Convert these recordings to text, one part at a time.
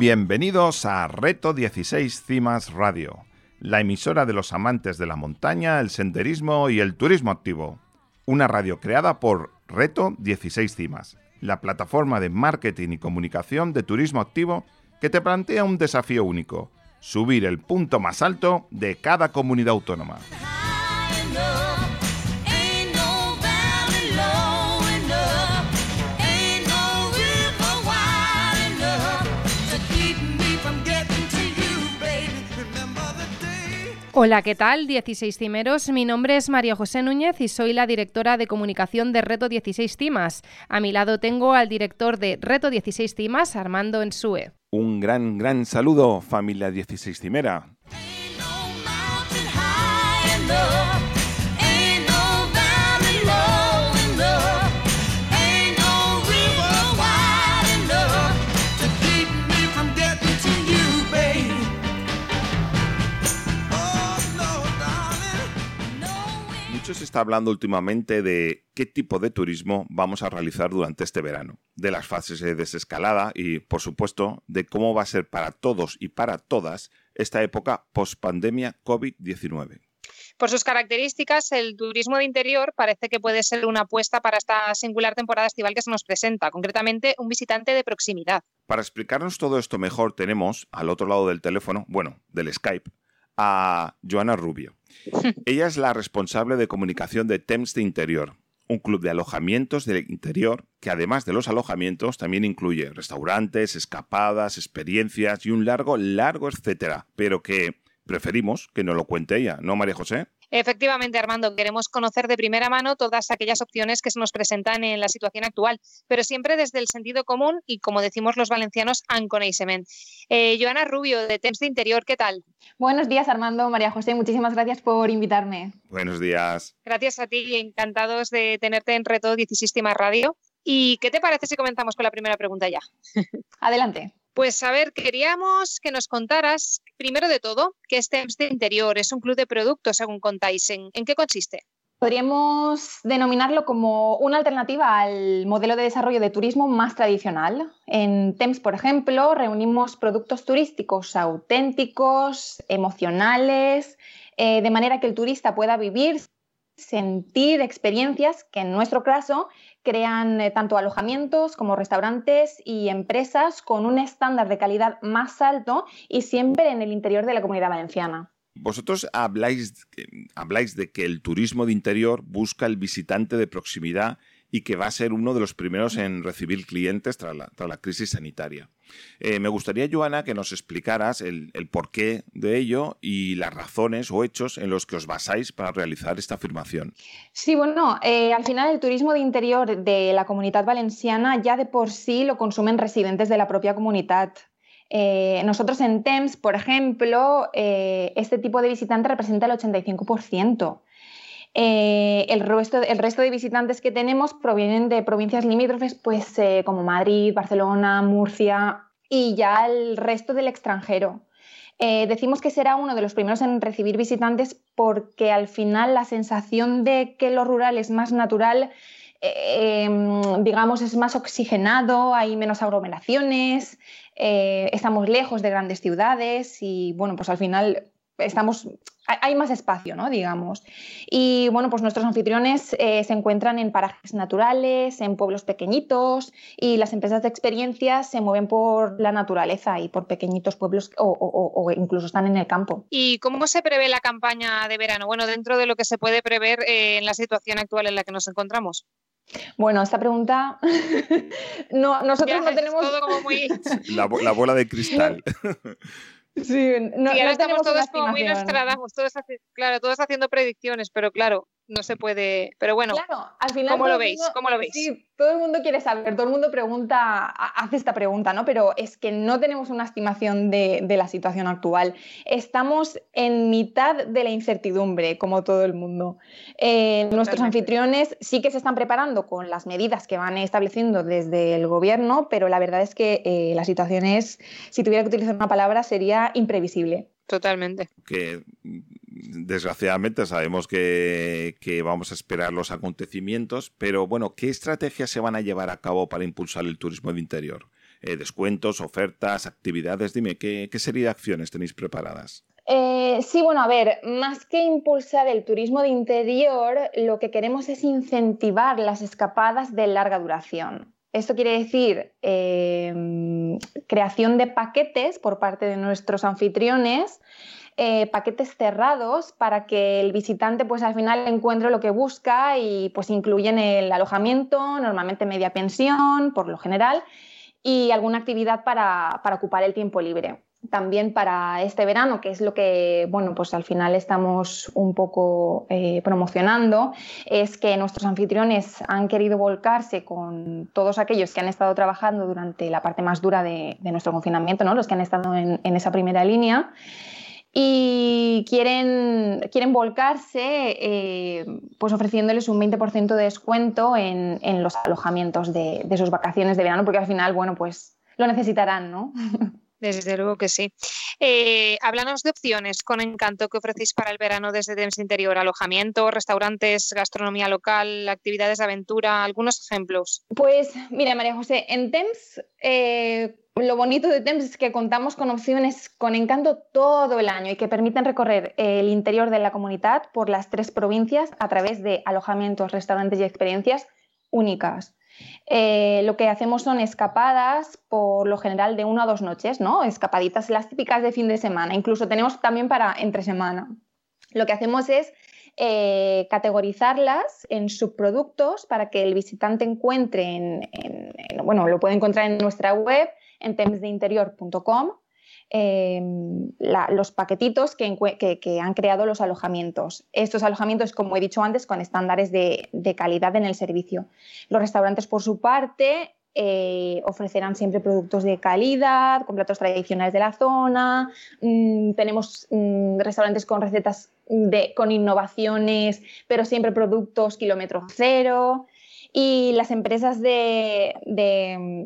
Bienvenidos a Reto 16 Cimas Radio, la emisora de los amantes de la montaña, el senderismo y el turismo activo. Una radio creada por Reto 16 Cimas, la plataforma de marketing y comunicación de turismo activo que te plantea un desafío único, subir el punto más alto de cada comunidad autónoma. Hola, ¿qué tal? 16 Cimeros. Mi nombre es María José Núñez y soy la directora de comunicación de Reto 16 Cimas. A mi lado tengo al director de Reto 16 Cimas, Armando Ensue. Un gran, gran saludo, familia 16 Cimera. Se está hablando últimamente de qué tipo de turismo vamos a realizar durante este verano, de las fases de desescalada y, por supuesto, de cómo va a ser para todos y para todas esta época post-pandemia COVID-19. Por sus características, el turismo de interior parece que puede ser una apuesta para esta singular temporada estival que se nos presenta, concretamente un visitante de proximidad. Para explicarnos todo esto mejor tenemos al otro lado del teléfono, bueno, del Skype, a Joana Rubio. Ella es la responsable de comunicación de Temps de Interior, un club de alojamientos del interior que además de los alojamientos también incluye restaurantes, escapadas, experiencias y un largo, largo etcétera, pero que preferimos que no lo cuente ella, ¿no, María José? Efectivamente, Armando, queremos conocer de primera mano todas aquellas opciones que se nos presentan en la situación actual, pero siempre desde el sentido común y, como decimos los valencianos, anconeisement. Eh, Joana Rubio, de Temps de Interior, ¿qué tal? Buenos días, Armando, María José, muchísimas gracias por invitarme. Buenos días. Gracias a ti, encantados de tenerte en Reto 16 Radio. ¿Y qué te parece si comenzamos con la primera pregunta ya? Adelante. Pues a ver, queríamos que nos contaras, primero de todo, que este de Interior es un club de productos, según contáis. ¿En, qué consiste? Podríamos denominarlo como una alternativa al modelo de desarrollo de turismo más tradicional. En TEMS, por ejemplo, reunimos productos turísticos auténticos, emocionales, eh, de manera que el turista pueda vivir, sentir experiencias que en nuestro caso crean eh, tanto alojamientos como restaurantes y empresas con un estándar de calidad más alto y siempre en el interior de la comunidad valenciana. Vosotros habláis, habláis de que el turismo de interior busca el visitante de proximidad y que va a ser uno de los primeros en recibir clientes tras la, tras crisis sanitaria. Eh, me gustaría, Joana, que nos explicaras el, porqué de ello y las razones o hechos en los que os basáis para realizar esta afirmación. Sí, bueno, eh, al final el turismo de interior de la comunidad valenciana ya de por sí lo consumen residentes de la propia comunidad. Eh, nosotros en TEMS, por ejemplo, este tipo de visitante representa el 85%. Eh, el, resto, el, resto, de visitantes que tenemos provienen de provincias limítrofes, pues eh, como Madrid, Barcelona, Murcia y ya el resto del extranjero. Eh, decimos que será uno de los primeros en recibir visitantes porque al final la sensación de que lo rural es más natural, em, digamos, es más oxigenado, hay menos aglomeraciones, estamos lejos de grandes ciudades y bueno, pues al final estamos, hay más espacio, ¿no? Digamos. Y bueno, pues nuestros anfitriones eh, se encuentran en parajes naturales, en pueblos pequeñitos y las empresas de experiencias se mueven por la naturaleza y por pequeñitos pueblos o, incluso están en el campo. ¿Y cómo se prevé la campaña de verano? Bueno, dentro de lo que se puede prever eh, en la situación actual en la que nos encontramos. Bueno, esta pregunta no, nosotros no tenemos todo como muy... la, la bola de cristal. Sí, no, y ahora estamos todos como muy Nostradamus, todos, claro, todos haciendo predicciones, pero claro, no se puede. Pero bueno, al final ¿cómo lo veis? ¿Cómo lo veis? Sí, todo el mundo quiere saber, todo el mundo pregunta, hace esta pregunta, ¿no? Pero es que no tenemos una estimación de, la situación actual. Estamos en mitad de la incertidumbre, como todo el mundo. Eh, nuestros anfitriones sí que se están preparando con las medidas que van estableciendo desde el gobierno, pero la verdad es que eh, la situación es, si tuviera que utilizar una palabra, sería imprevisible. Totalmente. Que desgraciadamente sabemos que, vamos a esperar los acontecimientos, pero bueno, ¿qué estrategias se van a llevar a cabo para impulsar el turismo de interior? eh, descuentos, ofertas, actividades. Dime, ¿qué, serie de acciones tenéis preparadas? Eh, sí, bueno, a ver, más que impulsar el turismo de interior, lo que queremos es incentivar las escapadas de larga duración. Esto quiere decir em, creación de paquetes por parte de nuestros anfitriones, eh, paquetes cerrados para que el visitante pues al final encuentre lo que busca y pues incluyen el alojamiento, normalmente media pensión por lo general, y alguna actividad para ocupar el tiempo libre también para este verano, que es lo que, bueno, pues al final estamos un poco eh, promocionando, es que nuestros anfitriones han querido volcarse con todos aquellos que han estado trabajando durante la parte más dura de, nuestro confinamiento, ¿no? los que han estado en, esa primera línea y quieren, quieren volcarse eh, pues ofreciéndoles un 20% de descuento en, en los alojamientos de, de, sus vacaciones de verano, porque al final, bueno, pues lo necesitarán, ¿no? Desde luego que sí. Eh, háblanos de opciones con encanto que ofrecéis para el verano desde DEMS Interior, alojamiento, restaurantes, gastronomía local, actividades de aventura, algunos ejemplos. Pues mira, María José, en TEMS eh, lo bonito de TEMS es que contamos con opciones con encanto todo el año y que permiten recorrer el interior de la comunidad por las tres provincias a través de alojamientos, restaurantes y experiencias únicas. Eh, lo que hacemos son escapadas, por lo general de una a dos noches, ¿no? Escapaditas las típicas de fin de semana. Incluso tenemos también para entre semana. Lo que hacemos es eh, categorizarlas en subproductos para que el visitante encuentre en, bueno, lo puede encontrar en nuestra web en temsdeinterior.com Em, los paquetitos que, han creado los alojamientos. Estos alojamientos, como he dicho antes, con estándares de, calidad en el servicio. Los restaurantes, por su parte, eh, ofrecerán siempre productos de calidad, con platos tradicionales de la zona. Mm, tenemos mm, restaurantes con recetas con innovaciones, pero siempre productos kilómetro cero. Y las empresas de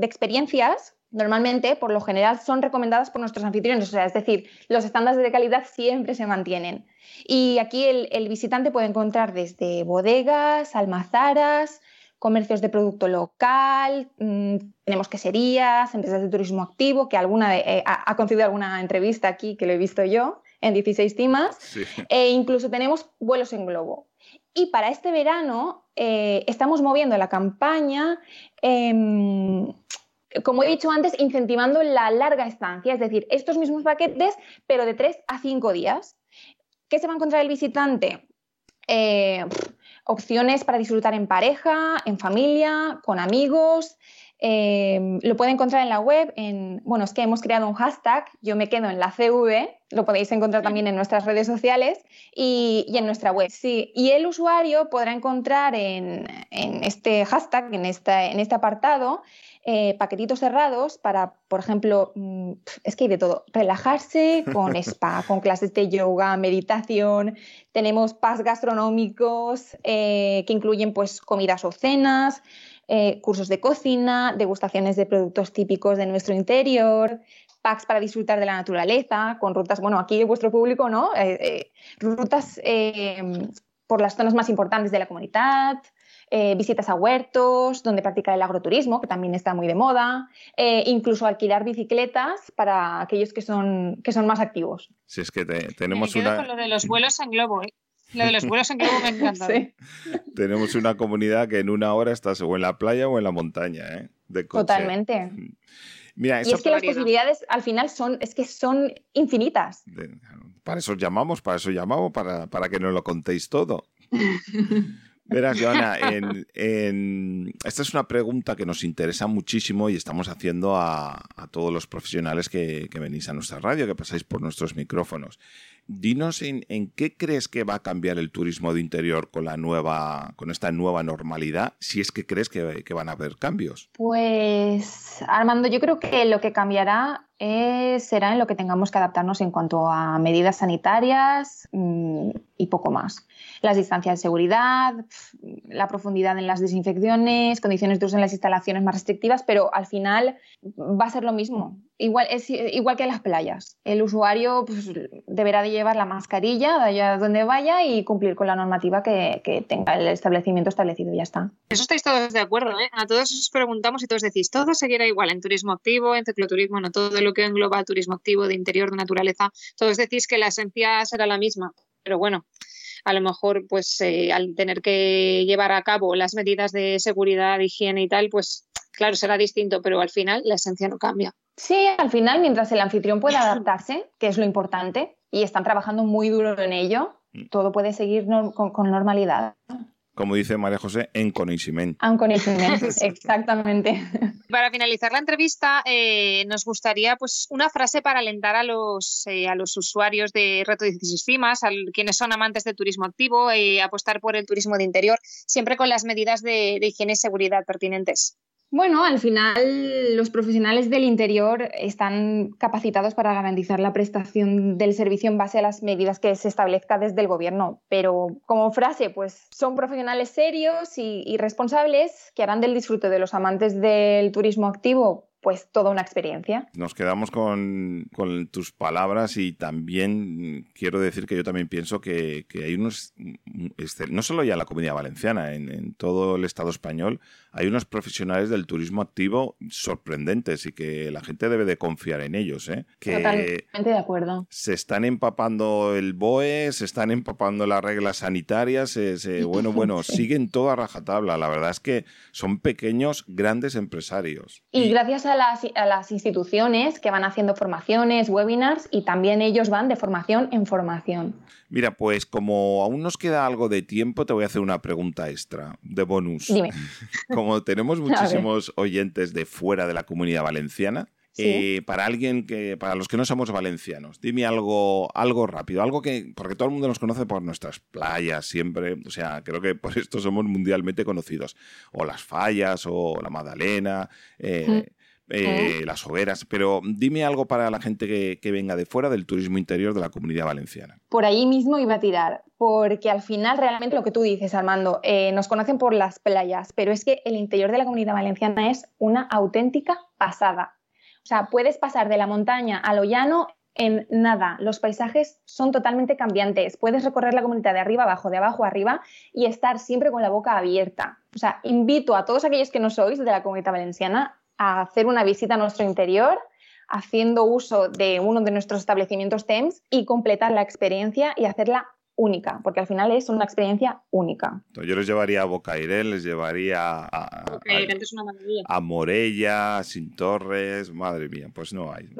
experiencias normalmente, por lo general, son recomendadas por nuestros anfitriones, o sea, es decir, los estándares de calidad siempre se mantienen. Y aquí el, visitante puede encontrar desde bodegas, almazaras, comercios de producto local, mm, tenemos queserías, empresas de turismo activo, que alguna eh, ha, concedido alguna entrevista aquí que lo he visto yo en 16 Timas, e incluso tenemos vuelos en globo. Y para este verano eh, estamos moviendo la campaña em, como he dicho antes, incentivando la larga estancia, es decir, estos mismos paquetes, pero de 3 a 5 días. ¿Qué se va a encontrar el visitante? Eh, opciones para disfrutar en pareja, en familia, con amigos. Eh, lo puede encontrar en la web. En, bueno, es que hemos creado un hashtag, yo me quedo en la CV, lo podéis encontrar también en nuestras redes sociales y, en nuestra web. Sí, y el usuario podrá encontrar en, este hashtag, en este apartado, eh, paquetitos cerrados para, por ejemplo, mm, es que hay de todo, relajarse con spa, con clases de yoga, meditación, tenemos pas gastronómicos eh, que incluyen pues comidas o cenas, eh, cursos de cocina, degustaciones de productos típicos de nuestro interior, packs para disfrutar de la naturaleza, con rutas, bueno, aquí de vuestro público, ¿no? rutas por las zonas más importantes de la comunidad, eh, visitas a huertos, donde practicar el agroturismo, que también está muy de moda, eh, incluso alquilar bicicletas para aquellos que son, que son más activos. Si es que tenemos una... con lo de los vuelos en globo, ¿eh? Lo de los vuelos en globo me encanta. Sí. Tenemos una comunidad que en una hora estás o en la playa o en la montaña, ¿eh? De Totalmente. Mira, y es que las posibilidades al final son, es que son infinitas. para eso llamamos, para eso llamamos, para, para que nos lo contéis todo. Verás, Joana, en, esta es una pregunta que nos interesa muchísimo y estamos haciendo a, todos los profesionales que, venís a nuestra radio, que pasáis por nuestros micrófonos. Dinos en, qué crees que va a cambiar el turismo de interior con la nueva, con esta nueva normalidad, si es que crees que, que van a haber cambios. Pues, Armando, yo creo que lo que cambiará será en lo que tengamos que adaptarnos en cuanto a medidas sanitarias mm, y poco más. Las distancias de seguridad, la profundidad en las desinfecciones, condiciones de uso en las instalaciones más restrictivas, pero al final va a ser lo mismo. igual, es igual que en las playas. El usuario pues, deberá de llevar la mascarilla allá donde vaya y cumplir con la normativa que, que tenga el establecimiento establecido. Ya está. Eso estáis todos de acuerdo. ¿eh? A todos os preguntamos y todos decís, todo seguirá igual en turismo activo, en cicloturismo, no todo lo que engloba turismo activo, de interior, de naturaleza. Todos decís que la esencia será la misma. Pero bueno, a lo mejor pues eh, al tener que llevar a cabo las medidas de seguridad, higiene y tal, pues claro, será distinto, pero al final la esencia no cambia. Sí, al final, mientras el anfitrión pueda adaptarse, que es lo importante, y están trabajando muy duro en ello, mm. todo puede seguir con normalidad como dice María José, en conocimiento. En conocimiento, exactamente. Para finalizar la entrevista, eh, nos gustaría pues, una frase para alentar a los, eh, a los usuarios de Reto 16 Cimas, a quienes son amantes del turismo activo, y eh, apostar por el turismo de interior, siempre con las medidas de higiene y seguridad pertinentes. Bueno, al final los profesionales del interior están capacitados para garantizar la prestación del servicio en base a las medidas que se establezca desde el gobierno. Pero como frase, pues son profesionales serios y, responsables que harán del disfrute de los amantes del turismo activo pues toda una experiencia. Nos quedamos con, tus palabras y también quiero decir que yo también pienso que, hay unos, no solo ya en la comunidad valenciana, en, todo el Estado español, hay unos profesionales del turismo activo sorprendentes y que la gente debe de confiar en ellos. ¿eh? Que Totalmente de acuerdo. Se están empapando el BOE, se están empapando las reglas sanitarias, bueno, bueno, siguen toda rajatabla. La verdad es que son pequeños, grandes empresarios. Y, y gracias a a las, instituciones que van haciendo formaciones, webinars y también ellos van de formación en formación. Mira, pues como aún nos queda algo de tiempo, te voy a hacer una pregunta extra de bonus. Dime. Como tenemos muchísimos oyentes de fuera de la comunidad valenciana, eh, para alguien que, para los que no somos valencianos, dime algo, algo rápido, algo que, porque todo el mundo nos conoce por nuestras playas siempre, o sea, creo que por esto somos mundialmente conocidos, o las fallas, o la Madalena, eh, eh, las hogueras, pero dime algo para la gente que, venga de fuera del turismo interior de la comunidad valenciana. Por ahí mismo iba a tirar, porque al final realmente lo que tú dices, Armando, eh, nos conocen por las playas, pero es que el interior de la comunidad valenciana es una auténtica pasada. O sea, puedes pasar de la montaña a lo llano en nada. Los paisajes son totalmente cambiantes. Puedes recorrer la comunidad de arriba abajo, de abajo arriba y estar siempre con la boca abierta. O sea, invito a todos aquellos que no sois de la comunidad valenciana a hacer una visita a nuestro interior haciendo uso de uno de nuestros establecimientos TEMS y completar la experiencia y hacerla única, porque al final es una experiencia única. Yo les llevaría a Bocairé, les llevaría a, a, Morella, a Sin Torres, madre mía, pues no hay.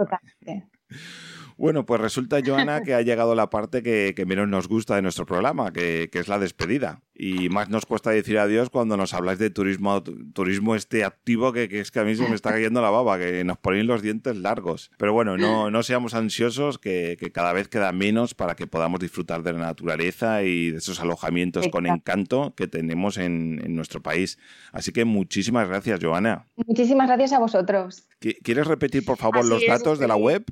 Bueno, pues resulta, Joana, que ha llegado la parte que, menos nos gusta de nuestro programa, que, es la despedida. Y más nos cuesta decir adiós cuando nos habláis de turismo, turismo este activo, que, es que a mí se me está cayendo la baba, que nos ponen los dientes largos. Pero bueno, no, no seamos ansiosos, que, cada vez queda menos para que podamos disfrutar de la naturaleza y de esos alojamientos con encanto que tenemos en, nuestro país. Así que muchísimas gracias, Joana. Muchísimas gracias a vosotros. ¿Quieres repetir, por favor, los datos de la web?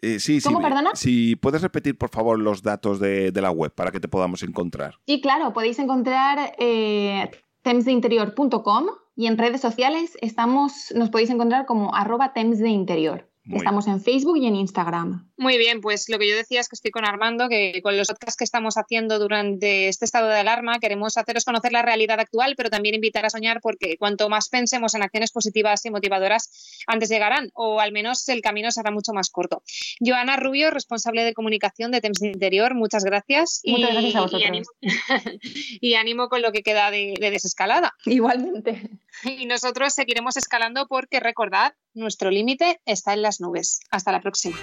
Eh, sí, sí. Si puedes repetir, por favor, los datos de, la web para que te podamos encontrar. Sí, claro, podéis encontrar eh, temsdeinterior.com y en redes sociales estamos, nos podéis encontrar como arroba temsdeinterior. Estamos en Facebook y en Instagram. Muy bien, pues lo que yo decía es que estoy con Armando, que con los podcasts que estamos haciendo durante este estado de alarma queremos haceros conocer la realidad actual, pero también invitar a soñar porque cuanto más pensemos en acciones positivas y motivadoras, antes llegarán, o al menos el camino será mucho más corto. Joana Rubio, responsable de comunicación de Temps Interior, muchas gracias. Muchas gracias a vosotros. Y ánimo, con lo que queda de desescalada. Igualmente. Y nosotros seguiremos escalando porque recordad, nuestro límite está en las nubes. Hasta la próxima.